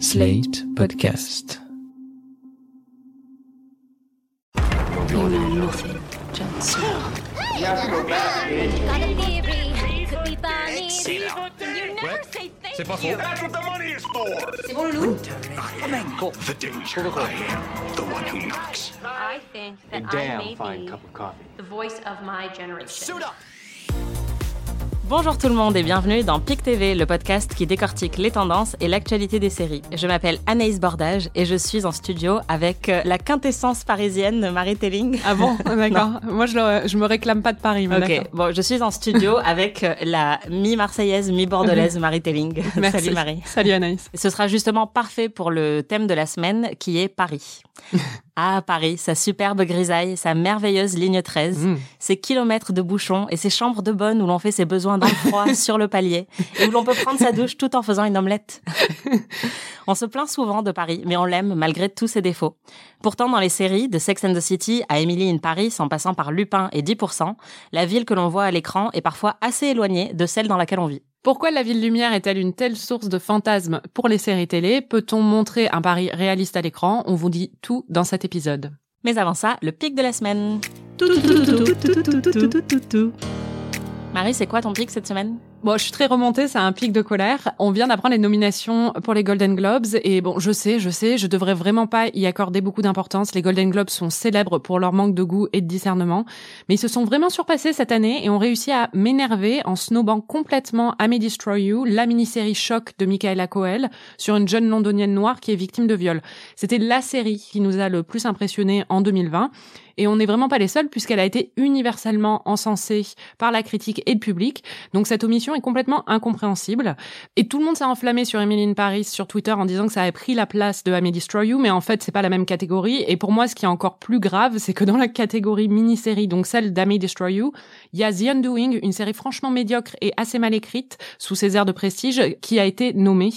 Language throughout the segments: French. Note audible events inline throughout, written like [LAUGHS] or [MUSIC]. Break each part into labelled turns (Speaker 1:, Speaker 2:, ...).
Speaker 1: Slate Podcast.
Speaker 2: You know nothing,
Speaker 3: Johnson.
Speaker 4: C'est pas faux. That's what the money is for. C'est bon, I am The danger. I am the one who knocks.
Speaker 5: I think that I may be the voice of my generation. Suit up.
Speaker 6: Bonjour tout le monde et bienvenue dans PIC TV, le podcast qui décortique les tendances et l'actualité des séries. Je m'appelle Anaïs Bordage et je suis en studio avec euh, la quintessence parisienne Marie Telling.
Speaker 7: Ah bon [LAUGHS] D'accord. Moi, je, le- je me réclame pas de Paris. mais
Speaker 6: Ok, bon, je suis en studio [LAUGHS] avec euh, la mi-marseillaise, mi-bordelaise Marie Telling.
Speaker 7: Merci.
Speaker 6: Salut Marie.
Speaker 7: Salut Anaïs.
Speaker 6: Ce sera justement parfait pour le thème de la semaine qui est Paris. [LAUGHS] Ah, Paris, sa superbe grisaille, sa merveilleuse ligne 13,
Speaker 7: Mm.
Speaker 6: ses kilomètres de bouchons et ses chambres de bonne où l'on fait ses besoins dans le froid [LAUGHS] sur le palier et où l'on peut prendre sa douche tout en faisant une omelette. [LAUGHS] on se plaint souvent de Paris, mais on l'aime malgré tous ses défauts. Pourtant, dans les séries, de Sex and the City à Emily in Paris, en passant par Lupin et 10%, la ville que l'on voit à l'écran est parfois assez éloignée de celle dans laquelle on vit.
Speaker 7: Pourquoi la ville lumière est-elle une telle source de fantasmes pour les séries télé Peut-on montrer un pari réaliste à l'écran On vous dit tout dans cet épisode.
Speaker 6: Mais avant ça, le pic de la semaine. Marie, c'est quoi ton pic cette semaine
Speaker 7: Bon, je suis très remontée, c'est un pic de colère. On vient d'apprendre les nominations pour les Golden Globes et bon, je sais, je sais, je devrais vraiment pas y accorder beaucoup d'importance. Les Golden Globes sont célèbres pour leur manque de goût et de discernement, mais ils se sont vraiment surpassés cette année et ont réussi à m'énerver en snobant complètement I May Destroy You, la mini-série choc de Michaela Coel sur une jeune londonienne noire qui est victime de viol. C'était la série qui nous a le plus impressionné en 2020 et on n'est vraiment pas les seuls puisqu'elle a été universellement encensée par la critique et le public. Donc cette omission est complètement incompréhensible. Et tout le monde s'est enflammé sur Emily Paris sur Twitter en disant que ça avait pris la place de I May Destroy You, mais en fait c'est pas la même catégorie. Et pour moi, ce qui est encore plus grave, c'est que dans la catégorie mini-série, donc celle d'I May Destroy You, il y a The Undoing, une série franchement médiocre et assez mal écrite sous ses airs de prestige, qui a été nommée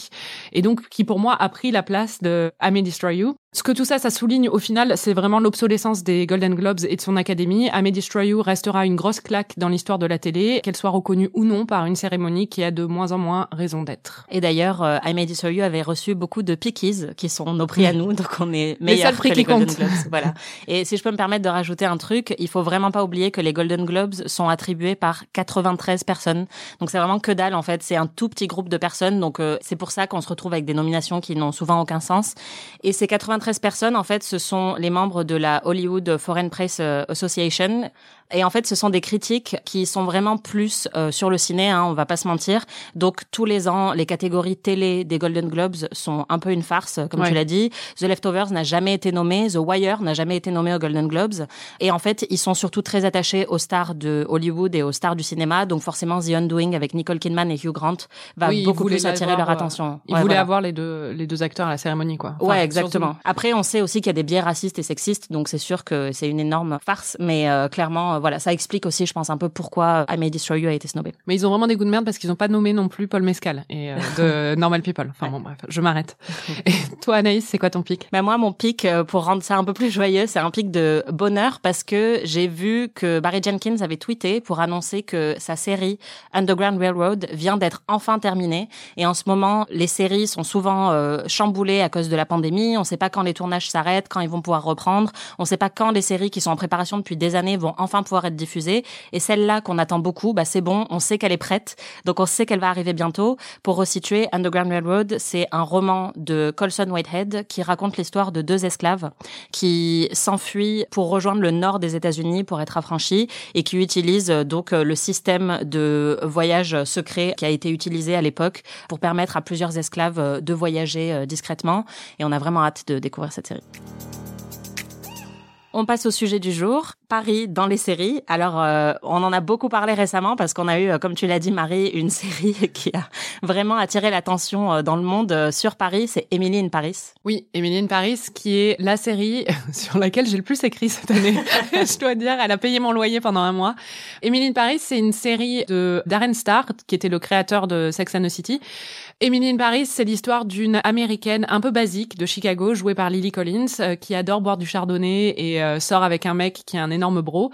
Speaker 7: et donc qui pour moi a pris la place de I May Destroy You. Ce que tout ça, ça souligne au final, c'est vraiment l'obsolescence des Golden Globes et de son académie. I May Destroy You restera une grosse claque dans l'histoire de la télé, qu'elle soit reconnue ou non par une cérémonie qui a de moins en moins raison d'être.
Speaker 6: Et d'ailleurs, euh, I May Destroy You avait reçu beaucoup de pickies, qui sont nos prix à nous, donc on est meilleurs
Speaker 7: prix
Speaker 6: que les Golden
Speaker 7: comptent.
Speaker 6: Globes. Voilà. [LAUGHS] Et si je peux me permettre de rajouter un truc, il faut vraiment pas oublier que les Golden Globes sont attribués par 93 personnes. Donc c'est vraiment que dalle en fait. C'est un tout petit groupe de personnes. Donc euh, c'est pour ça qu'on se retrouve avec des nominations qui n'ont souvent aucun sens. Et ces 93 personnes, en fait, ce sont les membres de la Hollywood Foreign Press euh, Association. Et en fait, ce sont des critiques qui sont vraiment plus euh, sur le ciné, hein, on va pas se mentir. Donc tous les ans, les catégories télé des Golden Globes sont un peu une farce, comme
Speaker 7: Ouais.
Speaker 6: tu l'as dit. The Leftovers n'a jamais été nommé, The Wire n'a jamais été nommé aux Golden Globes. Et en fait, ils sont surtout très attachés aux stars de Hollywood et aux stars du cinéma. Donc forcément, The Undoing avec Nicole Kidman et Hugh Grant va
Speaker 7: Oui,
Speaker 6: beaucoup plus attirer leur
Speaker 7: euh,
Speaker 6: attention.
Speaker 7: Ils
Speaker 6: Ouais,
Speaker 7: voulaient
Speaker 6: voilà.
Speaker 7: avoir les deux, les deux acteurs à la cérémonie, quoi. Enfin,
Speaker 6: Ouais, exactement. Après, on sait aussi qu'il y a des biais racistes et sexistes, donc c'est sûr que c'est une énorme farce. Mais euh, clairement, euh, voilà, ça explique aussi, je pense, un peu pourquoi I May Destroy You a été snobé.
Speaker 7: Mais ils ont vraiment des goûts de merde parce qu'ils n'ont pas nommé non plus Paul Mescal et euh, [LAUGHS] de Normal People. Enfin bon, bref, je m'arrête. [LAUGHS] Et toi, Anaïs, c'est quoi ton pic?
Speaker 6: Bah moi, mon pic, euh, pour rendre ça un peu plus joyeux, c'est un pic de bonheur parce que j'ai vu que Barry Jenkins avait tweeté pour annoncer que sa série Underground Railroad vient d'être enfin terminée. Et en ce moment, les séries sont souvent euh, chamboulées à cause de la pandémie. On ne sait pas quand les tournages s'arrêtent, quand ils vont pouvoir reprendre. On ne sait pas quand les séries qui sont en préparation depuis des années vont enfin pouvoir être diffusées. Et celle-là qu'on attend beaucoup, bah c'est bon, on sait qu'elle est prête. Donc on sait qu'elle va arriver bientôt. Pour resituer, Underground Railroad, c'est un roman de Colson Whitehead qui raconte l'histoire de deux esclaves qui s'enfuient pour rejoindre le nord des États-Unis pour être affranchis et qui utilisent euh, donc euh, le système de voyage secret qui a été utilisé à l'époque pour permettre à plusieurs esclaves euh, de voyager discrètement. Et on a vraiment hâte de découvrir cette série. On passe au sujet du jour, Paris dans les séries. Alors, euh, on en a beaucoup parlé récemment parce qu'on a eu, euh, comme tu l'as dit, Marie, une [LAUGHS] série qui a vraiment attiré l'attention euh, dans le monde euh, sur Paris. C'est Emily in Paris.
Speaker 7: Oui, Emily in Paris, qui est la série [LAUGHS] sur laquelle j'ai le plus écrit cette année. [LAUGHS] Je dois dire, elle a payé mon loyer pendant un mois. Emily in Paris, c'est une série de Darren Star, qui était le créateur de Sex and the City. Emily in Paris, c'est l'histoire d'une américaine un peu basique de Chicago, jouée par Lily Collins, qui adore boire du chardonnay et sort avec un mec qui a un énorme bro,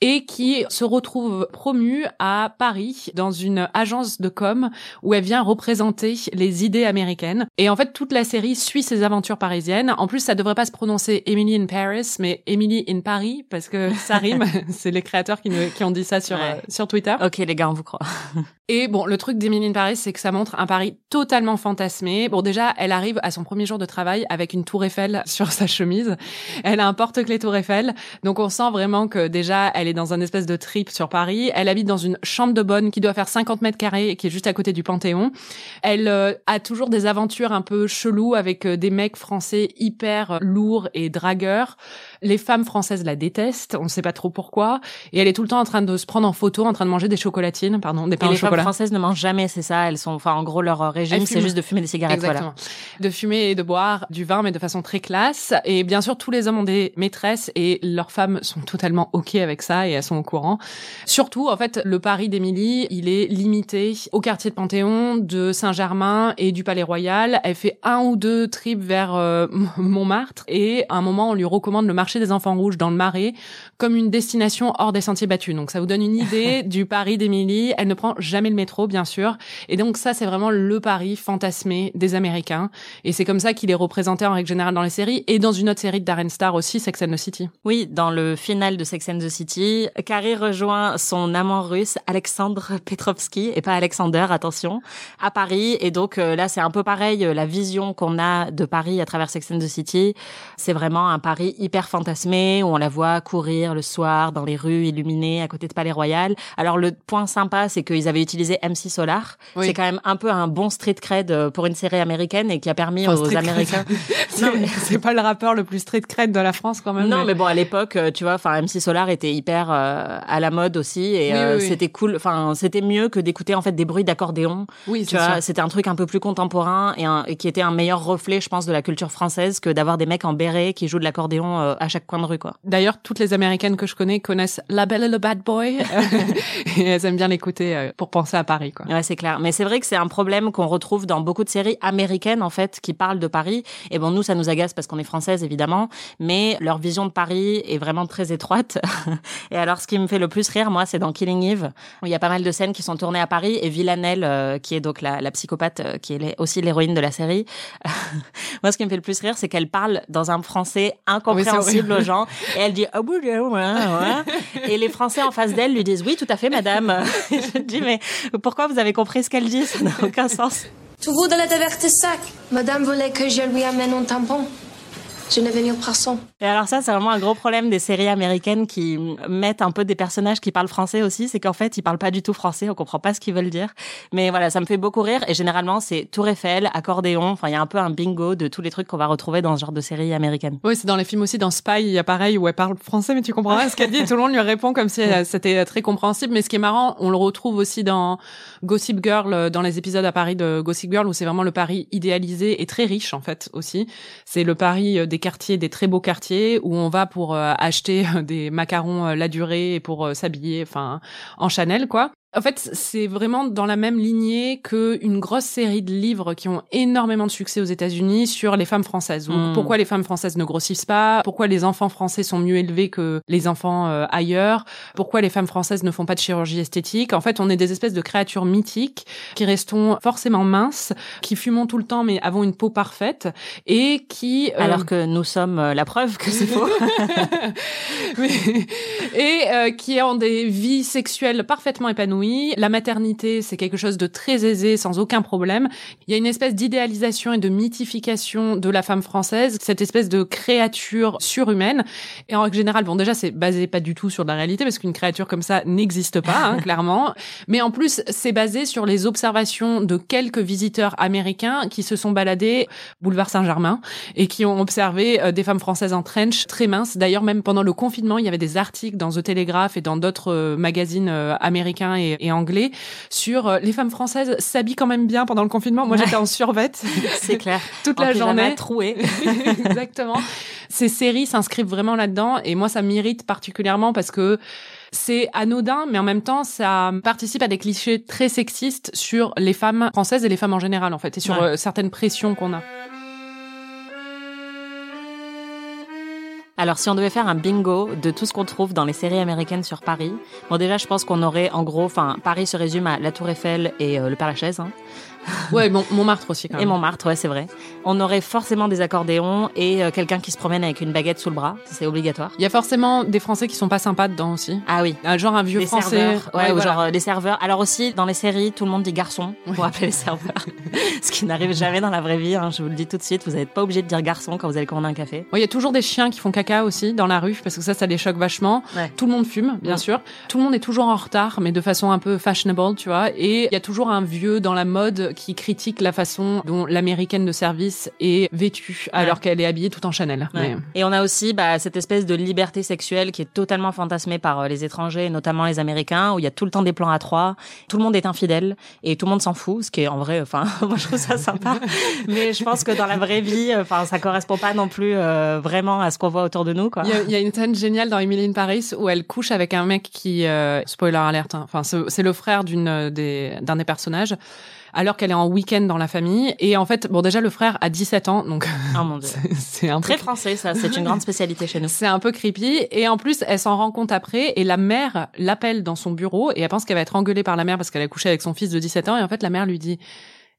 Speaker 7: et qui se retrouve promue à Paris dans une agence de com où elle vient représenter les idées américaines. Et en fait, toute la série suit ses aventures parisiennes. En plus, ça devrait pas se prononcer Emily in Paris, mais Emily in Paris, parce que ça rime. [LAUGHS] [LAUGHS] C'est les créateurs qui, nous- qui ont dit ça sur,
Speaker 6: Ouais.
Speaker 7: euh, sur Twitter.
Speaker 6: Ok, les gars, on vous croit. [LAUGHS]
Speaker 7: Et bon, le truc d'Emily in Paris, c'est que ça montre un Paris totalement fantasmé. Bon, déjà, elle arrive à son premier jour de travail avec une tour Eiffel sur sa chemise. Elle a un porte-clés tour Eiffel. Donc, on sent vraiment que déjà, elle est dans un espèce de trip sur Paris. Elle habite dans une chambre de bonne qui doit faire 50 mètres carrés et qui est juste à côté du Panthéon. Elle euh, a toujours des aventures un peu cheloues avec euh, des mecs français hyper euh, lourds et dragueurs. Les femmes françaises la détestent. On ne sait pas trop pourquoi. Et elle est tout le temps en train de se prendre en photo, en train de manger des chocolatines, pardon, des pains
Speaker 6: Et
Speaker 7: au
Speaker 6: les femmes
Speaker 7: chocolat.
Speaker 6: françaises ne mangent jamais, c'est ça. Elles sont, enfin, en gros, leur régime, c'est juste de fumer des cigarettes.
Speaker 7: Exactement. De fumer et de boire du vin, mais de façon très classe. Et bien sûr, tous les hommes ont des maîtresses et leurs femmes sont totalement OK avec ça et elles sont au courant. Surtout, en fait, le Paris d'Émilie, il est limité au quartier de Panthéon, de Saint-Germain et du Palais Royal. Elle fait un ou deux trips vers euh, [LAUGHS] Montmartre et à un moment, on lui recommande le marché des enfants rouges dans le Marais comme une destination hors des sentiers battus. Donc, ça vous donne une idée [LAUGHS] du Paris d'Émilie. Elle ne prend jamais le métro, bien sûr. Et donc, ça, c'est vraiment le Paris fantasmé des Américains. Et c'est comme ça qu'il est représenté en règle générale dans les séries et dans une autre série de Darren Star aussi, Sex and the City.
Speaker 6: Oui, dans le final de Sex and the City, Carrie rejoint son amant russe Alexandre Petrovski et pas Alexander, attention, à Paris. Et donc euh, là, c'est un peu pareil. euh, La vision qu'on a de Paris à travers Sex and the City, c'est vraiment un Paris hyper fantasmé où on la voit courir le soir dans les rues illuminées à côté de Palais Royal. Alors le point sympa, c'est qu'ils avaient utilisé MC Solar.
Speaker 7: Oui.
Speaker 6: C'est quand même un peu un bon street cred euh, pour une série américaine et qui a permis
Speaker 7: Enfin,
Speaker 6: aux. Américains. [LAUGHS]
Speaker 7: C'est pas le rappeur le plus street cred de la France quand même.
Speaker 6: Non, mais bon, à l'époque, euh, tu vois, enfin, MC Solar était hyper euh, à la mode aussi, et
Speaker 7: Oui,
Speaker 6: euh,
Speaker 7: oui, oui.
Speaker 6: c'était cool. Enfin, c'était mieux que d'écouter en fait des bruits d'accordéon.
Speaker 7: oui,
Speaker 6: Tu
Speaker 7: c'est
Speaker 6: vois, c'était un truc un peu plus contemporain et, un- et qui était un meilleur reflet, je pense, de la culture française que d'avoir des mecs en béret qui jouent de l'accordéon euh, à chaque coin de rue, quoi.
Speaker 7: D'ailleurs, toutes les Américaines que je connais connaissent La Belle et le Bad Boy [LAUGHS] [LAUGHS] et elles aiment bien l'écouter euh, pour penser à Paris, quoi.
Speaker 6: Ouais, c'est clair. Mais c'est vrai que c'est un problème qu'on retrouve dans beaucoup de séries américaines, en fait, qui parlent de Paris. Et bon, nous, ça nous agace parce qu'on est française, évidemment. Mais leur vision de Paris est vraiment très étroite. [LAUGHS] et alors, ce qui me fait le plus rire, moi, c'est dans Killing Eve, où il y a pas mal de scènes qui sont tournées à Paris. Et Villanelle, euh, qui est donc la, la psychopathe, euh, qui est aussi l'héroïne de la série. moi, ce qui me fait le plus rire, c'est qu'elle parle dans un français incompréhensible
Speaker 7: horrible.
Speaker 6: aux gens. Et elle dit, ouais, ouais. Et les Français en face d'elle lui disent, oui, tout à fait, madame. [LAUGHS] Je dis, mais pourquoi vous avez compris ce qu'elle dit? Ça n'a aucun sens.
Speaker 8: Tu voudrais divertir sac Madame voulait que je lui amène un tampon. Je n'ai venu personne.
Speaker 6: Et alors ça, c'est vraiment un gros problème des séries américaines qui mettent un peu des personnages qui parlent français aussi, c'est qu'en fait, ils parlent pas du tout français, on comprend pas ce qu'ils veulent dire. Mais voilà, ça me fait beaucoup rire et généralement, c'est Tour Eiffel, accordéon, enfin, il y a un peu un bingo de tous les trucs qu'on va retrouver dans ce genre de séries américaines.
Speaker 7: Oui, c'est dans les films aussi, dans Spy, il y a pareil où elle parle français, mais tu comprends pas ce qu'elle dit et tout le monde lui répond comme si c'était très compréhensible. Mais ce qui est marrant, on le retrouve aussi dans Gossip Girl, euh, dans les épisodes à Paris de Gossip Girl, où c'est vraiment le Paris idéalisé et très riche, en fait, aussi. C'est le Paris euh, des quartiers, des très beaux quartiers, où on va pour euh, acheter euh, des macarons euh, la durée et pour s'habiller, enfin, en Chanel, quoi. En fait, c'est vraiment dans la même lignée que une grosse série de livres qui ont énormément de succès aux États-Unis sur les femmes françaises. Ou
Speaker 6: Mm.
Speaker 7: Pourquoi les femmes françaises ne grossissent pas? Pourquoi les enfants français sont mieux élevés que les enfants euh, ailleurs? Pourquoi les femmes françaises ne font pas de chirurgie esthétique? En fait, on est des espèces de créatures mythiques qui restons forcément minces, qui fumons tout le temps mais avons une peau parfaite et qui euh,
Speaker 6: Alors que nous sommes euh, la preuve que c'est faux. [LAUGHS]
Speaker 7: Mais- et euh, qui ont des vies sexuelles parfaitement épanouies. La maternité, c'est quelque chose de très aisé, sans aucun problème. Il y a une espèce d'idéalisation et de mythification de la femme française, cette espèce de créature surhumaine. Et en règle générale, bon, déjà, c'est basé pas du tout sur la réalité, parce qu'une créature comme ça n'existe pas, hein, [LAUGHS] clairement. Mais en plus, c'est basé sur les observations de quelques visiteurs américains qui se sont baladés boulevard Saint-Germain et qui ont observé euh, des femmes françaises en trench très minces. D'ailleurs, même pendant le confinement, il y avait des articles dans The Telegraph et dans d'autres euh, magazines euh, américains et, et anglais sur euh, les femmes françaises s'habillent quand même bien pendant le confinement. Moi, j'étais en survette [LAUGHS]
Speaker 6: c'est clair. [LAUGHS]
Speaker 7: toute
Speaker 6: En
Speaker 7: la journée.
Speaker 6: troué. [LAUGHS]
Speaker 7: Exactement. Ces séries s'inscrivent vraiment là-dedans et moi ça m'irrite particulièrement parce que c'est anodin, mais en même temps, ça participe à des clichés très sexistes sur les femmes françaises et les femmes en général, en fait, et sur
Speaker 6: Ouais.
Speaker 7: euh, certaines pressions qu'on a.
Speaker 6: Alors, si on devait faire un bingo de tout ce qu'on trouve dans les séries américaines sur Paris, bon, déjà, je pense qu'on aurait, en gros, enfin, Paris se résume à la Tour Eiffel et euh, le Père Lachaise. Hein.
Speaker 7: Ouais, Mont- Montmartre aussi quand
Speaker 6: Et
Speaker 7: même.
Speaker 6: Montmartre, ouais, c'est vrai. On aurait forcément des accordéons et euh, quelqu'un qui se promène avec une baguette sous le bras. C'est obligatoire.
Speaker 7: Il y a forcément des Français qui sont pas sympas dedans aussi.
Speaker 6: Ah oui.
Speaker 7: Ah, Genre un vieux
Speaker 6: Les
Speaker 7: français.
Speaker 6: serveurs, ouais, ou
Speaker 7: voilà.
Speaker 6: genre euh, les serveurs. Alors aussi, dans les séries, tout le monde dit garçon pour appeler les serveurs. [LAUGHS] Ce qui n'arrive jamais dans la vraie vie, hein, je vous le dis tout de suite. Vous n'êtes pas obligé de dire garçon quand vous allez commander un café.
Speaker 7: Il y a toujours des chiens qui font caca aussi dans la rue parce que ça, ça les choque vachement.
Speaker 6: Ouais.
Speaker 7: Tout le monde fume, bien sûr. Tout le monde est toujours en retard, mais de façon un peu fashionable, tu vois. Et il y a toujours un vieux dans la mode qui critique la façon dont l'américaine de service est vêtue alors qu'elle est habillée tout en Chanel.
Speaker 6: Ouais.
Speaker 7: Mais-
Speaker 6: Et on a aussi bah, cette espèce de liberté sexuelle qui est totalement fantasmée par euh, les étrangers, notamment les Américains, où il y a tout le temps des plans à trois, tout le monde est infidèle et tout le monde s'en fout, ce qui est en vrai, enfin, [LAUGHS] moi je trouve ça sympa. [LAUGHS] Mais je pense que dans la vraie vie, euh, enfin, ça correspond pas non plus euh, vraiment à ce qu'on voit autour de nous, quoi.
Speaker 7: Il y, a, il y a une scène géniale dans Emily in Paris où elle couche avec un mec qui, euh, spoiler alert, hein, enfin c'est le frère d'une des d'un des personnages, alors qu'elle est en week-end dans la famille. Et en fait, bon déjà le frère a 17 ans, donc
Speaker 6: Oh mon dieu. [LAUGHS]
Speaker 7: c'est- un peu
Speaker 6: Très français, ça. C'est une grande spécialité chez nous.
Speaker 7: c'est un peu creepy. Et en plus, elle s'en rend compte après. Et la mère l'appelle dans son bureau et elle pense qu'elle va être engueulée par la mère parce qu'elle a couché avec son fils de 17 ans. Et en fait, la mère lui dit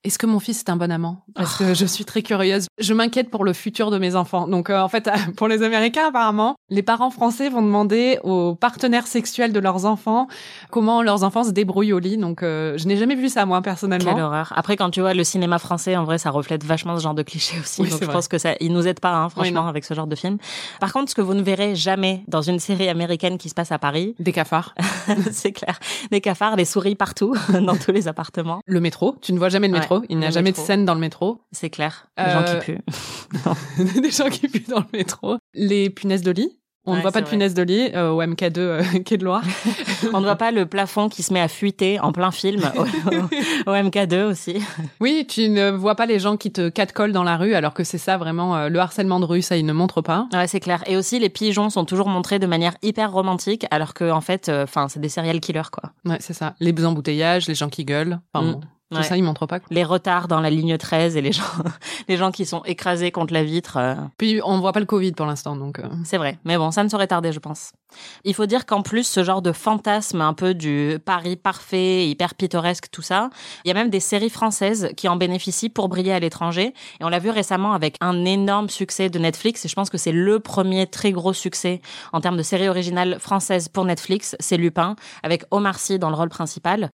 Speaker 7: est-ce que mon fils est un bon amant? Parce que je suis très curieuse. Je m'inquiète pour le futur de mes enfants. Donc, euh, en fait, [LAUGHS] pour les Américains, apparemment, les parents français vont demander aux partenaires sexuels de leurs enfants comment leurs enfants se débrouillent au lit. Donc, euh, je n'ai jamais vu ça, moi, personnellement.
Speaker 6: Quelle horreur. Après, quand tu vois le cinéma français, en vrai, ça reflète vachement ce genre de clichés aussi.
Speaker 7: Oui,
Speaker 6: Donc, je
Speaker 7: vrai.
Speaker 6: pense que ça, il nous aide pas, hein, franchement,
Speaker 7: Oui,
Speaker 6: avec ce genre de film. Par contre, ce que vous ne verrez jamais dans une série américaine qui se passe à Paris,
Speaker 7: Des cafards. [LAUGHS]
Speaker 6: c'est clair. Des cafards, des souris partout, [LAUGHS] dans tous les appartements.
Speaker 7: Le métro. Tu ne vois jamais le
Speaker 6: Ouais,
Speaker 7: métro. Il n'y a jamais
Speaker 6: métro.
Speaker 7: de scène dans le métro.
Speaker 6: C'est clair.
Speaker 7: Euh,
Speaker 6: gens qui puent. [LAUGHS] [LAUGHS]
Speaker 7: des gens qui puent dans le métro. Les punaises de lit. On
Speaker 6: Ouais,
Speaker 7: ne voit pas de
Speaker 6: vrai.
Speaker 7: punaises de lit euh, au MK2 euh, [LAUGHS] Quai de Loire.
Speaker 6: On ne voit pas le plafond qui se met à fuiter en plein film au, au- au MK2 aussi.
Speaker 7: Oui, tu ne vois pas les gens qui te catcallent dans la rue, alors que c'est ça vraiment euh, le harcèlement de rue, ça ils ne montrent pas.
Speaker 6: Ouais, c'est clair. Et aussi, les pigeons sont toujours montrés de manière hyper romantique, alors que, en fait, enfin, c'est des serial killers, quoi.
Speaker 7: Ouais, c'est ça. Les embouteillages, les gens qui gueulent. Enfin,
Speaker 6: Mm.
Speaker 7: bon, tout
Speaker 6: Ouais.
Speaker 7: ça ils montrent pas. quoi.
Speaker 6: Les retards dans la ligne 13 et les gens, [LAUGHS] les gens qui sont écrasés contre la vitre. euh,
Speaker 7: Puis on voit pas le Covid pour l'instant, donc. euh,
Speaker 6: C'est vrai, mais bon, ça ne saurait tarder, je pense. Il faut dire qu'en plus, ce genre de fantasme un peu du Paris parfait, hyper pittoresque, tout ça, il y a même des séries françaises qui en bénéficient pour briller à l'étranger. Et on l'a vu récemment avec un énorme succès de Netflix. Et je pense que c'est le premier très gros succès en termes de série originale française pour Netflix. C'est Lupin, avec Omar Sy dans le rôle principal.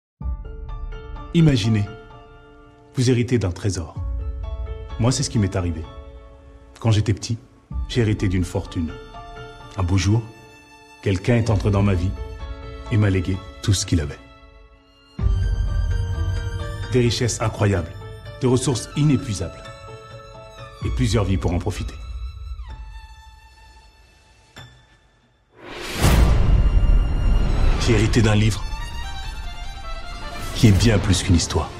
Speaker 9: Imaginez, vous héritez d'un trésor. Moi, c'est ce qui m'est arrivé. Quand j'étais petit, j'ai hérité d'une fortune. Un beau jour, quelqu'un est entré dans ma vie et m'a légué tout ce qu'il avait. Des richesses incroyables, des ressources inépuisables et plusieurs vies pour en profiter. J'ai hérité d'un livre qui est bien plus qu'une histoire.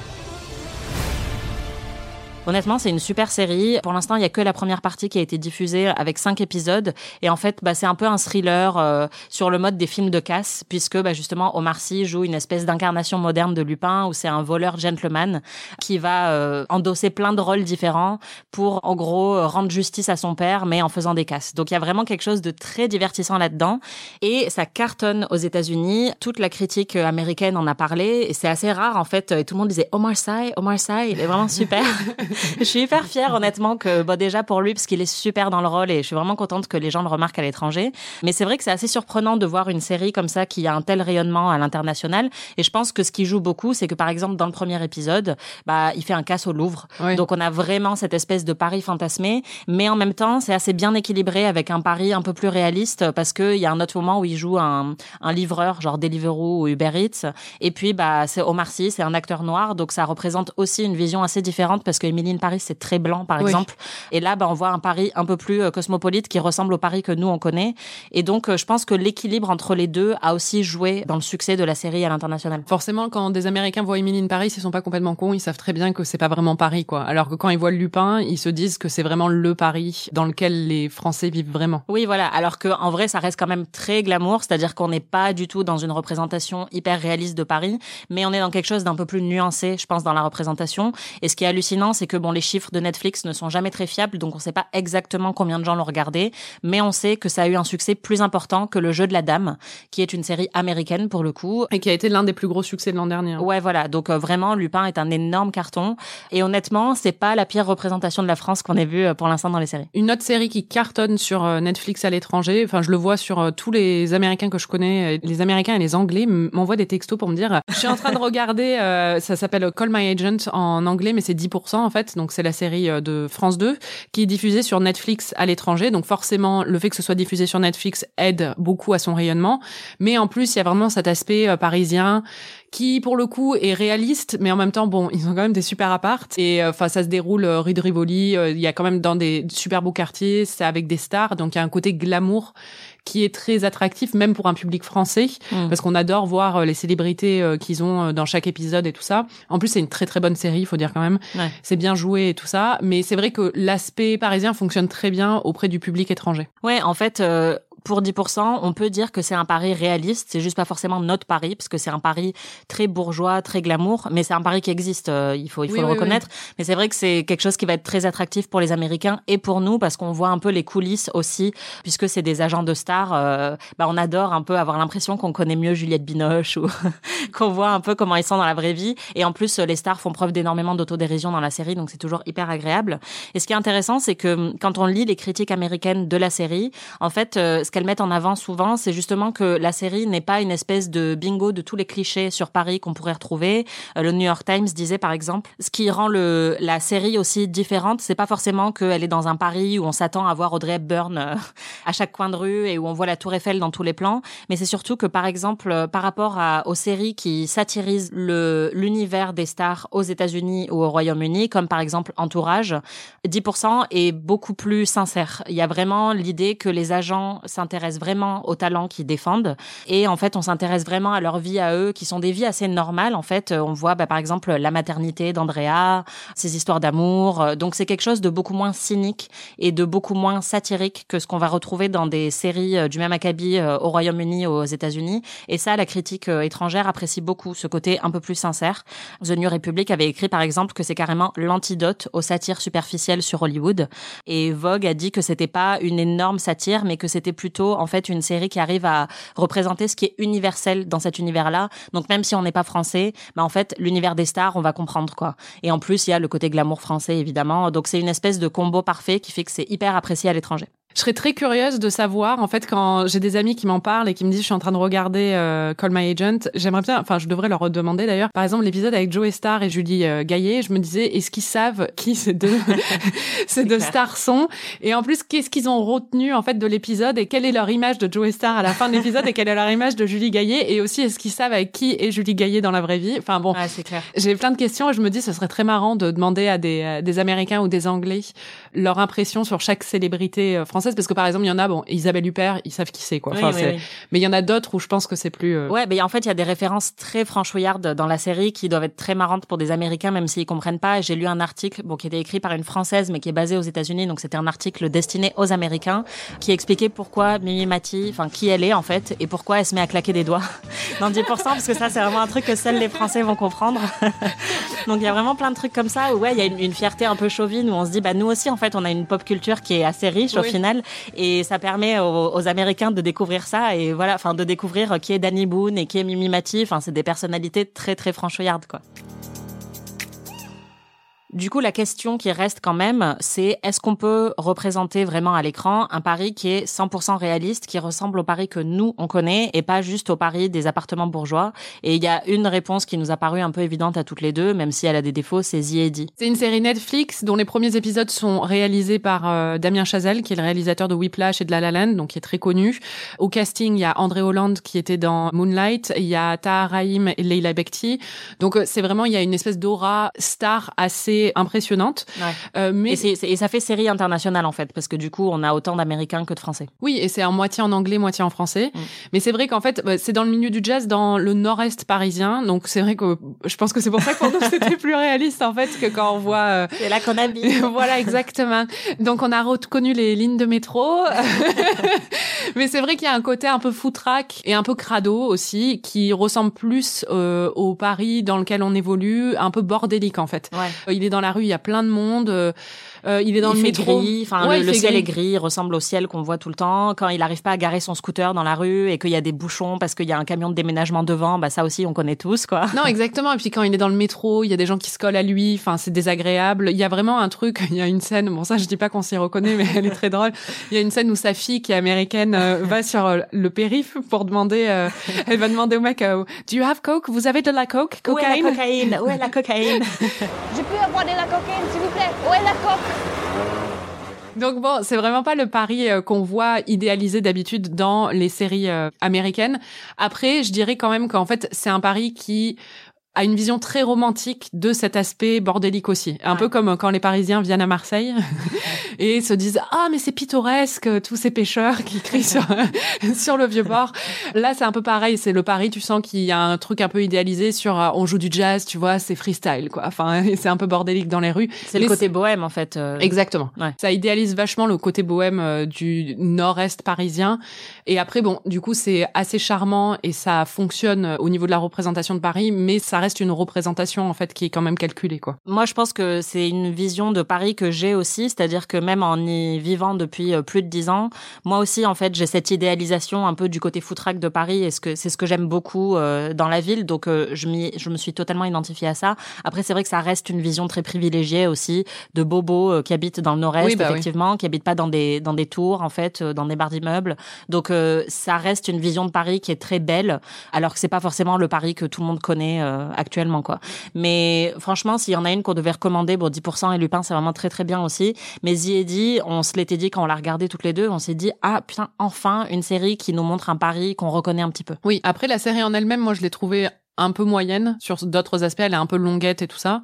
Speaker 6: Honnêtement, c'est une super série. Pour l'instant, il y a que la première partie qui a été diffusée avec cinq épisodes. Et en fait, bah, c'est un peu un thriller euh, sur le mode des films de casse, puisque bah, justement, Omar Sy joue une espèce d'incarnation moderne de Lupin, où c'est un voleur gentleman qui va euh, endosser plein de rôles différents pour, en gros, euh, rendre justice à son père, mais en faisant des casses. Donc, il y a vraiment quelque chose de très divertissant là-dedans. Et ça cartonne aux États-Unis. Toute la critique euh, américaine en a parlé. Et c'est assez rare, en fait. Et tout le monde disait Omar Sy, Omar Sy, il est vraiment super. [LAUGHS] [LAUGHS] je suis hyper fière, honnêtement, que bon, déjà pour lui, parce qu'il est super dans le rôle et je suis vraiment contente que les gens le remarquent à l'étranger. Mais c'est vrai que c'est assez surprenant de voir une série comme ça qui a un tel rayonnement à l'international. Et je pense que ce qui joue beaucoup, c'est que par exemple, dans le premier épisode, bah, il fait un casse au Louvre.
Speaker 7: Oui.
Speaker 6: Donc on a vraiment cette espèce de Paris fantasmé. Mais en même temps, c'est assez bien équilibré avec un Paris un peu plus réaliste parce qu'il y a un autre moment où il joue un, un livreur, genre Deliveroo ou Uber Eats. Et puis, bah, c'est Omar Sy, c'est un acteur noir. Donc ça représente aussi une vision assez différente parce que Emily in Paris, c'est très blanc, par
Speaker 7: Oui.
Speaker 6: exemple. Et là, bah, on voit un Paris un peu plus euh, cosmopolite qui ressemble au Paris que nous, on connaît. Et donc, euh, je pense que l'équilibre entre les deux a aussi joué dans le succès de la série à l'international.
Speaker 7: Forcément, quand des Américains voient Emily in Paris, ils sont pas complètement cons, ils savent très bien que c'est pas vraiment Paris, quoi. Alors que quand ils voient Lupin, ils se disent que c'est vraiment le Paris dans lequel les Français vivent vraiment.
Speaker 6: Oui, voilà. Alors que en vrai, ça reste quand même très glamour, c'est-à-dire qu'on n'est pas du tout dans une représentation hyper réaliste de Paris, mais on est dans quelque chose d'un peu plus nuancé, je pense, dans la représentation. Et ce qui est hallucinant, c'est que bon, les chiffres de Netflix ne sont jamais très fiables, donc on sait pas exactement combien de gens l'ont regardé, mais on sait que ça a eu un succès plus important que Le Jeu de la Dame, qui est une série américaine pour le coup.
Speaker 7: Et qui a été l'un des plus gros succès de l'an dernier.
Speaker 6: Ouais, voilà. Donc euh, vraiment, Lupin est un énorme carton. Et honnêtement, c'est pas la pire représentation de la France qu'on ait vue euh, pour l'instant dans les séries.
Speaker 7: Une autre série qui cartonne sur euh, Netflix à l'étranger, enfin je le vois sur tous les Américains que je connais, les Américains et les Anglais m'envoient des textos pour me dire je suis en train de regarder, euh, ça s'appelle Call My Agent en anglais, mais c'est 10% en fait, donc c'est la série euh, de France 2 qui est diffusée sur Netflix à l'étranger, donc forcément le fait que ce soit diffusé sur Netflix aide beaucoup à son rayonnement, mais en plus il y a vraiment cet aspect euh, parisien qui pour le coup est réaliste mais en même temps bon ils ont quand même des super appartes. Et euh, enfin ça se déroule euh, rue de Rivoli. Euh, il y a quand même dans des super beaux quartiers c'est avec des stars. Donc il y a un côté glamour qui est très attractif même pour un public français
Speaker 6: Mm.
Speaker 7: parce qu'on adore voir les célébrités qu'ils ont dans chaque épisode et tout ça. En plus c'est une très très bonne série il faut dire quand même.
Speaker 6: Ouais.
Speaker 7: c'est bien joué et tout ça. Mais c'est vrai que l'aspect parisien fonctionne très bien auprès du public étranger.
Speaker 6: Ouais, en fait, euh, pour 10%, on peut dire que c'est un pari réaliste. C'est juste pas forcément notre pari, parce que c'est un pari très bourgeois, très glamour, mais c'est un pari qui existe. euh, il faut, il faut
Speaker 7: Oui,
Speaker 6: le
Speaker 7: oui,
Speaker 6: reconnaître. Mais c'est vrai que c'est quelque chose qui va être très attractif pour les Américains et pour nous, parce qu'on voit un peu les coulisses aussi, puisque c'est des agents de stars. euh, bah, on adore un peu avoir l'impression qu'on connaît mieux Juliette Binoche [LAUGHS] ou qu'on voit un peu comment ils sont dans la vraie vie. Et en plus, les stars font preuve d'énormément d'autodérision dans la série, donc c'est toujours hyper agréable. Et ce qui est intéressant, c'est que hum, quand on lit les critiques américaines de la série, en fait, euh, qu'elles mettent en avant souvent, c'est justement que la série n'est pas une espèce de bingo de tous les clichés sur Paris qu'on pourrait retrouver. Euh, le New York Times disait par exemple, ce qui rend le la série aussi différente, c'est pas forcément qu'elle est dans un Paris où on s'attend à voir Audrey Hepburn euh, [LAUGHS] à chaque coin de rue et où on voit la Tour Eiffel dans tous les plans, mais c'est surtout que par exemple, euh, par rapport à, aux séries qui satirisent l'univers des stars aux États-Unis ou au Royaume-Uni, comme par exemple Entourage, 10% est beaucoup plus sincère. Il y a vraiment l'idée que les agents s'intéressent vraiment aux talents qu'ils défendent et en fait on s'intéresse vraiment à leur vie à eux qui sont des vies assez normales en fait. On voit bah, par exemple la maternité d'Andrea, ses histoires d'amour. Donc c'est quelque chose de beaucoup moins cynique et de beaucoup moins satirique que ce qu'on va retrouver dans des séries euh, du même acabit euh, au Royaume-Uni aux États-Unis. Et ça, la critique euh, étrangère apprécie beaucoup ce côté un peu plus sincère. The New Republic avait écrit par exemple que c'est carrément l'antidote aux satires superficielles sur Hollywood. Et Vogue a dit que c'était pas une énorme satire, mais que c'était plutôt en fait une série qui arrive à représenter ce qui est universel dans cet univers-là. Donc même si on n'est pas français, bah en fait l'univers des stars, on va comprendre quoi. Et en plus, il y a le côté glamour français évidemment. Donc c'est une espèce de combo parfait qui fait que c'est hyper apprécié à l'étranger.
Speaker 7: Je serais très curieuse de savoir, en fait, quand j'ai des amis qui m'en parlent et qui me disent je suis en train de regarder euh, Call My Agent, j'aimerais bien, enfin je devrais leur demander d'ailleurs, par exemple l'épisode avec Joe Star et Julie euh, Gaillet, je me disais est-ce qu'ils savent qui ces deux, [LAUGHS] [LAUGHS] ces deux
Speaker 6: clair.
Speaker 7: stars sont? Et en plus, qu'est-ce qu'ils ont retenu en fait de l'épisode et quelle est leur image de Joe Star à la fin de l'épisode et quelle est leur image de Julie Gaillet? Et aussi, est-ce qu'ils savent avec qui est Julie Gaillet dans la vraie vie? Enfin bon, j'ai plein de questions et je me dis ce serait très marrant de demander à des, euh, des Américains ou des Anglais leur impression sur chaque célébrité euh, française parce que par exemple il y en a bon Isabelle Huppert ils savent qui c'est quoi.
Speaker 6: Oui,
Speaker 7: Enfin,
Speaker 6: oui,
Speaker 7: c'est-
Speaker 6: oui.
Speaker 7: Mais il y en a d'autres où je pense que c'est plus. euh,
Speaker 6: Ouais, mais en fait, il y a des références très franchouillardes dans la série qui doivent être très marrantes pour des Américains, même s'ils comprennent pas. J'ai lu un article, bon, qui était écrit par une Française, mais qui est basé aux États-Unis, donc c'était un article destiné aux Américains, qui expliquait pourquoi Mimi Mati, enfin, qui elle est, en fait, et pourquoi elle se met à claquer des doigts [LAUGHS] dans 10%, parce que ça, c'est vraiment un truc que seuls les Français vont comprendre. [LAUGHS] donc, il y a vraiment plein de trucs comme ça où, ouais, il y a une, une fierté un peu chauvine où on se dit, bah, nous aussi, en fait, on a une pop culture qui est assez riche au
Speaker 7: Oui.
Speaker 6: Et ça permet aux, Américains de découvrir ça, et voilà, enfin, de découvrir qui est Danny Boone et qui est Mimi Mati, enfin, c'est des personnalités très, très franchouillardes, quoi. Du coup, la question qui reste quand même, c'est est-ce qu'on peut représenter vraiment à l'écran un Paris qui est 100% réaliste, qui ressemble au Paris que nous, on connaît, et pas juste au Paris des appartements bourgeois? Et il y a une réponse qui nous a paru un peu évidente à toutes les deux, même si elle a des défauts, c'est The.
Speaker 7: C'est une série Netflix dont les premiers épisodes sont réalisés par euh, Damien Chazelle, qui est le réalisateur de Whiplash et de La La Land, donc qui est très connu. Au casting, il y a André Holland qui était dans Moonlight, il y a Tahar Rahim et Leila Bekti. Donc euh, c'est vraiment il y a une espèce d'aura star assez impressionnante.
Speaker 6: Ouais.
Speaker 7: Euh, mais
Speaker 6: Et, ça fait série internationale en fait, parce que du coup, on a autant d'Américains que de Français.
Speaker 7: Oui, et c'est en moitié en anglais, moitié en français.
Speaker 6: Mm.
Speaker 7: Mais c'est vrai qu'en fait, bah, c'est dans le milieu du jazz, dans le nord-est parisien. Donc c'est vrai que je pense que c'est pour ça que pour nous, [LAUGHS] c'était plus réaliste en fait que quand on voit. euh,
Speaker 6: C'est là qu'on habite. [LAUGHS]
Speaker 7: voilà, exactement. Donc on a reconnu les lignes de métro. [LAUGHS] Mais c'est vrai qu'il y a un côté un peu foutraque et un peu crado aussi, qui ressemble plus euh, au Paris dans lequel on évolue, un peu bordélique en fait.
Speaker 6: Ouais.
Speaker 7: Il est dans la rue, il y a plein de monde. euh, euh, il est dans
Speaker 6: il
Speaker 7: le
Speaker 6: fait
Speaker 7: métro.
Speaker 6: gris, enfin
Speaker 7: Ouais,
Speaker 6: le,
Speaker 7: il
Speaker 6: le
Speaker 7: fait
Speaker 6: ciel
Speaker 7: gris.
Speaker 6: est gris, il ressemble au ciel qu'on voit tout le temps. Quand il n'arrive pas à garer son scooter dans la rue et qu'il y a des bouchons parce qu'il y a un camion de déménagement devant, bah ça aussi on connaît tous quoi.
Speaker 7: Non, exactement. Et puis quand il est dans le métro, il y a des gens qui se collent à lui. Enfin, c'est désagréable. Il y a vraiment un truc. [LAUGHS] Il y a une scène. Bon, ça, je dis pas qu'on s'y reconnaît, mais [LAUGHS] elle est très drôle. Il y a une scène où sa fille, qui est américaine, euh, va sur euh, le périph pour demander. euh, elle va demander au mec, euh, "Do you have coke? Vous avez de la coke?
Speaker 6: Où est
Speaker 7: Cocaine
Speaker 6: la cocaïne Où est la cocaïne
Speaker 3: Je peux avoir la cocaïne, s'il vous plaît Où est la coque?
Speaker 7: Donc bon, c'est vraiment pas le Paris euh, qu'on voit idéalisé d'habitude dans les séries euh, américaines. Après, je dirais quand même qu'en fait, c'est un Paris qui a une vision très romantique de cet aspect bordélique aussi. Un
Speaker 6: Ouais.
Speaker 7: peu comme quand les Parisiens viennent à Marseille [LAUGHS] et se disent ah mais c'est pittoresque tous ces pêcheurs qui crient sur [LAUGHS] sur le vieux port. Là c'est un peu pareil, c'est le Paris, tu sens qu'il y a un truc un peu idéalisé sur euh, on joue du jazz, tu vois, c'est freestyle quoi. Enfin [LAUGHS] c'est un peu bordélique dans les rues.
Speaker 6: C'est le côté bohème en fait. euh.
Speaker 7: Exactement.
Speaker 6: Ouais.
Speaker 7: Ça idéalise vachement le côté bohème euh, du nord-est parisien. Et après, bon, du coup, c'est assez charmant et ça fonctionne au niveau de la représentation de Paris, mais ça reste une représentation, en fait, qui est quand même calculée, quoi.
Speaker 6: Moi, je pense que c'est une vision de Paris que j'ai aussi, c'est-à-dire que même en y vivant depuis euh, plus de dix ans, moi aussi, en fait, j'ai cette idéalisation un peu du côté foutraque de Paris, et ce que c'est ce que j'aime beaucoup euh, dans la ville, donc euh, je je me suis totalement identifiée à ça. Après, c'est vrai que ça reste une vision très privilégiée aussi de bobos euh, qui habitent dans le Nord-Est,
Speaker 7: Oui, bah oui.
Speaker 6: effectivement, qui habitent pas dans des dans des tours, en fait, euh, dans des barres d'immeubles. Donc, ça reste une vision de Paris qui est très belle, alors que c'est pas forcément le Paris que tout le monde connaît euh, actuellement, quoi. Mais franchement, s'il y en a une qu'on devait recommander, bon, 10% et Lupin, c'est vraiment très très bien aussi. Mais dit, on se l'était dit quand on l'a regardé toutes les deux, on s'est dit, ah putain, enfin, une série qui nous montre un Paris qu'on reconnaît un petit peu.
Speaker 7: Oui, après, la série en elle-même, moi, je l'ai trouvée un peu moyenne sur d'autres aspects, elle est un peu longuette et tout ça.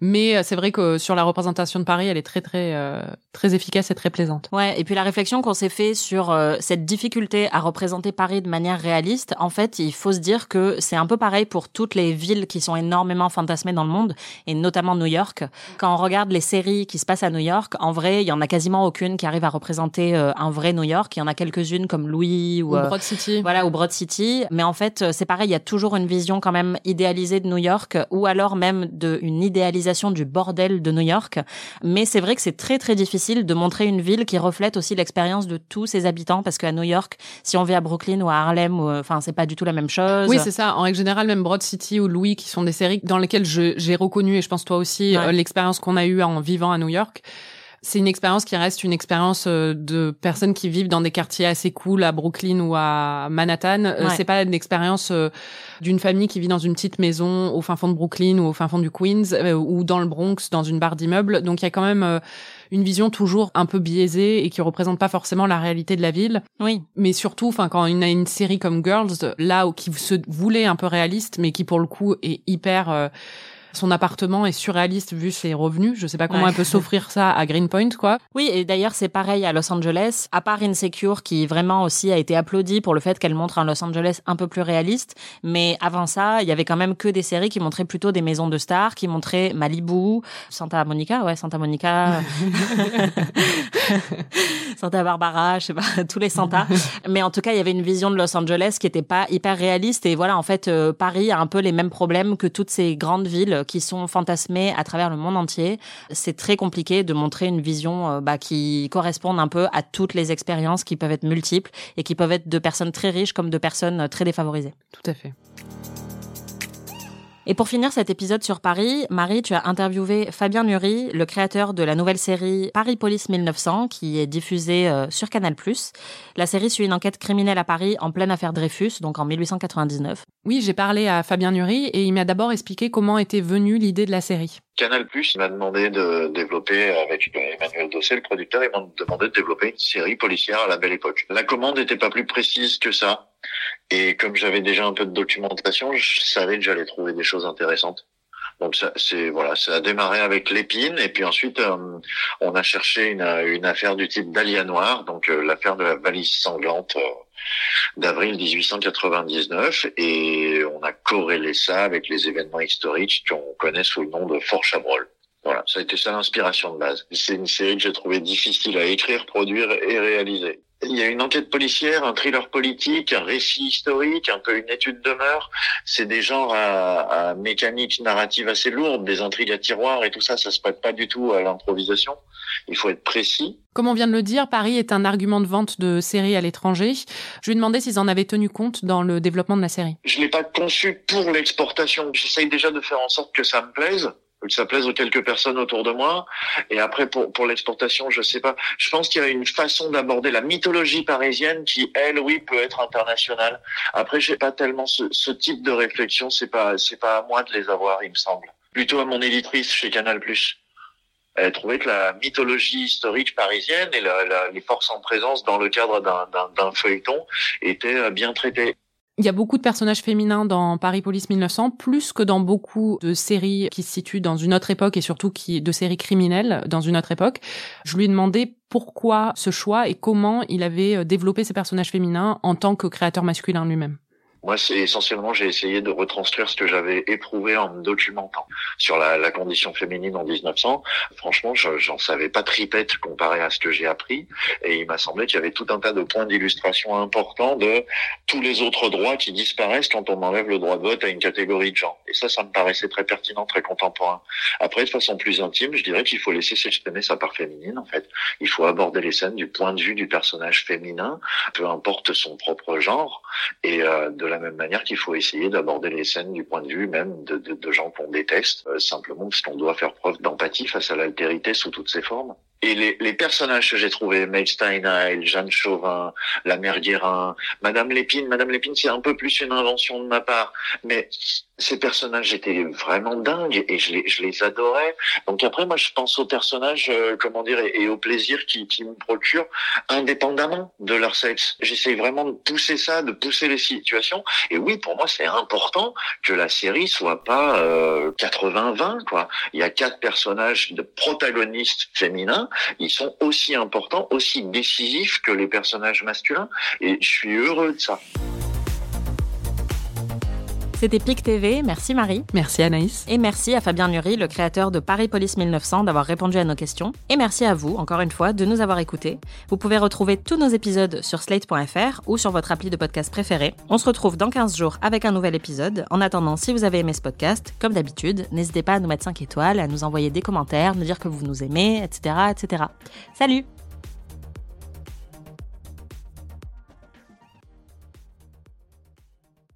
Speaker 7: Mais euh, c'est vrai que sur la représentation de Paris, elle est très très euh, très efficace et très plaisante.
Speaker 6: Ouais, et puis la réflexion qu'on s'est fait sur euh, cette difficulté à représenter Paris de manière réaliste, en fait, il faut se dire que c'est un peu pareil pour toutes les villes qui sont énormément fantasmées dans le monde, et notamment New York. Quand on regarde les séries qui se passent à New York, en vrai, il y en a quasiment aucune qui arrive à représenter euh, un vrai New York. Il y en a quelques-unes comme Louis ou,
Speaker 7: Ou Broad City.
Speaker 6: voilà, ou Broad City. Mais en fait, c'est pareil, il y a toujours une vision quand même idéalisée de New York, ou alors même de une idéalisation du bordel de New York. Mais c'est vrai que c'est très très difficile de montrer une ville qui reflète aussi l'expérience de tous ses habitants, parce qu'à New York, si on vit à Brooklyn ou à Harlem, euh, enfin, c'est pas du tout la même chose.
Speaker 7: Oui, c'est ça. En règle générale, même Broad City ou Louis, qui sont des séries dans lesquelles j'ai reconnu, et je pense toi aussi,
Speaker 6: Ouais.
Speaker 7: euh, l'expérience qu'on a eue en vivant à New York. C'est une expérience qui reste une expérience euh, de personnes qui vivent dans des quartiers assez cool à Brooklyn ou à Manhattan. Euh,
Speaker 6: Ouais.
Speaker 7: C'est pas une expérience euh, d'une famille qui vit dans une petite maison au fin fond de Brooklyn ou au fin fond du Queens ou dans le Bronx dans une barre d'immeubles. Donc il y a quand même une vision toujours un peu biaisée et qui représente pas forcément la réalité de la ville
Speaker 6: Oui.
Speaker 7: mais surtout enfin quand on a une série comme Girls là où qui se voulait un peu réaliste mais qui pour le coup est hyper euh, son appartement est surréaliste vu ses revenus je sais pas comment
Speaker 6: Ouais.
Speaker 7: elle peut s'offrir ça à Greenpoint quoi
Speaker 6: Oui, et d'ailleurs, c'est pareil à Los Angeles. À part Insecure, qui vraiment aussi a été applaudi pour le fait qu'elle montre un Los Angeles un peu plus réaliste. Mais avant ça, il y avait quand même que des séries qui montraient plutôt des maisons de stars, qui montraient Malibu, Santa Monica, ouais, Santa Monica, [LAUGHS] Santa Barbara, je sais pas, tous les Santa. Mais en tout cas, il y avait une vision de Los Angeles qui était pas hyper réaliste. Et voilà, en fait, euh, Paris a un peu les mêmes problèmes que toutes ces grandes villes qui sont fantasmées à travers le monde entier. C'est très compliqué de montrer une vision euh, bah, qui corresponde un peu à toutes les expériences qui peuvent être multiples et qui peuvent être de personnes très riches comme de personnes euh, très défavorisées.
Speaker 7: tout à fait
Speaker 6: Et pour finir cet épisode sur Paris, Marie, tu as interviewé Fabien Nury, le créateur de la nouvelle série Paris Police 1900, qui est diffusée euh, sur Canal+. La série suit une enquête criminelle à Paris en pleine affaire Dreyfus, donc en 1899.
Speaker 7: oui j'ai parlé à Fabien Nury et il m'a d'abord expliqué comment était venue l'idée de la série
Speaker 10: Canal Plus m'a demandé de développer avec Emmanuel Dossé, le producteur, il m'a demandé de développer une série policière à la belle époque. La commande n'était pas plus précise que ça. Et comme j'avais déjà un peu de documentation, je savais que j'allais trouver des choses intéressantes. Donc ça, c'est voilà, ça a démarré avec l'épine et puis ensuite euh, on a cherché une, une affaire du type Dahlia Noir, donc euh, l'affaire de la valise sanglante euh, d'avril 1899 et on a corrélé ça avec les événements historiques qu'on connaît sous le nom de Fort Chabrol. Voilà, ça a été ça l'inspiration de base. C'est une série que j'ai trouvé difficile à écrire, produire et réaliser. Il y a une enquête policière, un thriller politique, un récit historique, un peu une étude de mœurs. C'est des genres à, à mécanique narrative assez lourde, des intrigues à tiroir et tout ça, ça se prête pas du tout à l'improvisation. Il faut être précis.
Speaker 7: Comme on vient de le dire, Paris est un argument de vente de séries à l'étranger. Je lui ai demandé s'ils en avaient tenu compte dans le développement de la série.
Speaker 10: Je l'ai pas conçu pour l'exportation. J'essaye déjà de faire en sorte que ça me plaise que ça plaise aux quelques personnes autour de moi. Et après, pour, pour l'exportation, je sais pas. Je pense qu'il y a une façon d'aborder la mythologie parisienne qui, elle, oui, peut être internationale. Après, j'ai pas tellement ce, ce type de réflexion. C'est pas, c'est pas à moi de les avoir, il me semble. Plutôt à mon éditrice chez Canal+. Elle trouvait que la mythologie historique parisienne et la, la, les forces en présence dans le cadre d'un feuilleton étaient bien traitées.
Speaker 7: Il y a beaucoup de personnages féminins dans Paris Police 1900, plus que dans beaucoup de séries qui se situent dans une autre époque et surtout qui de séries criminelles dans une autre époque. Je lui ai demandé pourquoi ce choix et comment il avait développé ces personnages féminins en tant que créateur masculin lui-même.
Speaker 10: Moi, c'est essentiellement, j'ai essayé de retranscrire ce que j'avais éprouvé en me documentant sur la, la condition féminine en 1900. Franchement, j'en savais pas tripette comparé à ce que j'ai appris. Et il m'a semblé qu'il y avait tout un tas de points d'illustration importants de tous les autres droits qui disparaissent quand on enlève le droit de vote à une catégorie de gens. Et ça, ça me paraissait très pertinent, très contemporain. Après, de façon plus intime, je dirais qu'il faut laisser s'exprimer sa part féminine, en fait. Il faut aborder les scènes du point de vue du personnage féminin, peu importe son propre genre, et euh, de la même manière qu'il faut essayer d'aborder les scènes du point de vue même de, de, de gens qu'on déteste, euh, simplement parce qu'on doit faire preuve d'empathie face à l'altérité sous toutes ses formes. Et les, les personnages que j'ai trouvés, Maid Steinheil, Jeanne Chauvin, la mère Guérin, Madame Lépine, Madame Lépine, c'est un peu plus une invention de ma part, mais ces personnages étaient vraiment dingues et je les, je les adorais. Donc après, moi, je pense aux personnages, euh, comment dire, et, et, au plaisir qui, qui me procurent, indépendamment de leur sexe. J'essaye vraiment de pousser ça, de pousser les situations. Et oui, pour moi, c'est important que la série soit pas euh, 80-20, quoi. Il y a quatre personnages de protagonistes Ils sont aussi importants, aussi décisifs que les personnages masculins. Et je suis heureux de ça.
Speaker 6: C'était PIC TV, merci Marie.
Speaker 7: Merci Anaïs.
Speaker 6: Et merci à Fabien Nury, le créateur de Paris Police 1900, d'avoir répondu à nos questions. Et merci à vous, encore une fois, de nous avoir écoutés. Vous pouvez retrouver tous nos épisodes sur slate.fr ou sur votre appli de podcast préféré. On se retrouve dans 15 jours avec un nouvel épisode. En attendant, si vous avez aimé ce podcast, comme d'habitude, n'hésitez pas à nous mettre 5 étoiles, à nous envoyer des commentaires, nous dire que vous nous aimez, etc., etc. Salut!